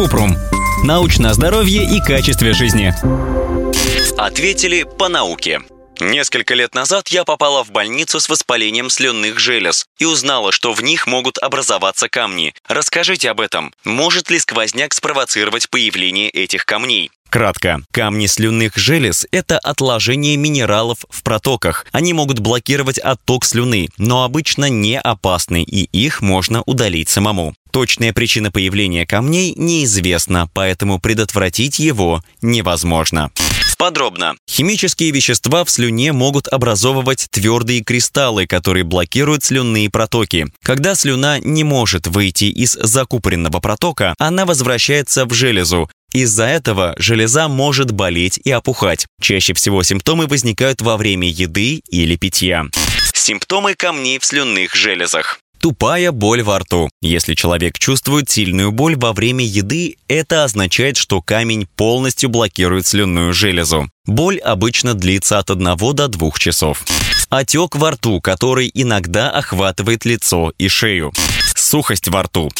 Купрум. Научное здоровье и качестве жизни. Ответили по науке. Несколько лет назад я попала в больницу с воспалением слюнных желез и узнала, что в них могут образоваться камни. Расскажите об этом. Может ли сквозняк спровоцировать появление этих камней? Кратко. Камни слюнных желез – это отложение минералов в протоках. Они могут блокировать отток слюны, но обычно не опасны, и их можно удалить самому. Точная причина появления камней неизвестна, поэтому предотвратить его невозможно. Подробно. Химические вещества в слюне могут образовывать твердые кристаллы, которые блокируют слюнные протоки. Когда слюна не может выйти из закупоренного протока, она возвращается в железу, из-за этого железа может болеть и опухать. Чаще всего симптомы возникают во время еды или питья. Симптомы камней в слюнных железах. Тупая боль во рту. Если человек чувствует сильную боль во время еды, это означает, что камень полностью блокирует слюнную железу. Боль обычно длится от 1 до 2 часов. Отек во рту, который иногда охватывает лицо и шею. Сухость во рту.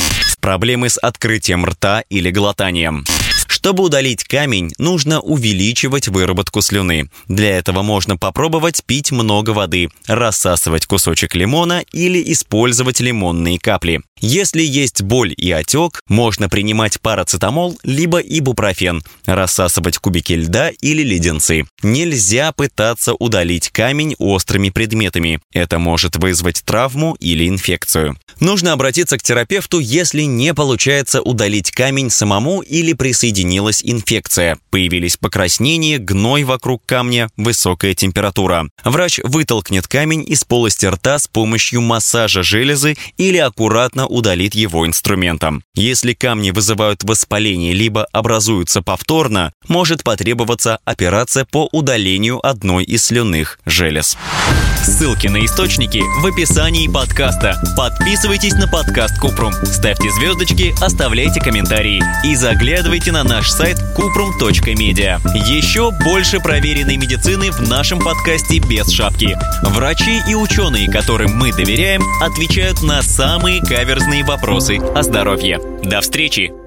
Проблемы с открытием рта или глотанием. Чтобы удалить камень, нужно увеличивать выработку слюны. Для этого можно попробовать пить много воды, рассасывать кусочек лимона или использовать лимонные капли. Если есть боль и отек, можно принимать парацетамол либо ибупрофен, рассасывать кубики льда или леденцы. Нельзя пытаться удалить камень острыми предметами. Это может вызвать травму или инфекцию. Нужно обратиться к терапевту, если не получается удалить камень самому или присоединилась инфекция. Появились покраснения, гной вокруг камня, высокая температура. Врач вытолкнет камень из полости рта с помощью массажа железы или аккуратно удалит его инструментом. Если камни вызывают воспаление либо образуются повторно, может потребоваться операция по удалению одной из слюнных желез. Ссылки на источники в описании подкаста. Подписывайтесь на подкаст Купрум, ставьте звездочки, оставляйте комментарии и заглядывайте на наш сайт kuprum.media. Еще больше проверенной медицины в нашем подкасте без шапки. Врачи и ученые, которым мы доверяем, отвечают на самые каверзные вопросы о здоровье. До встречи!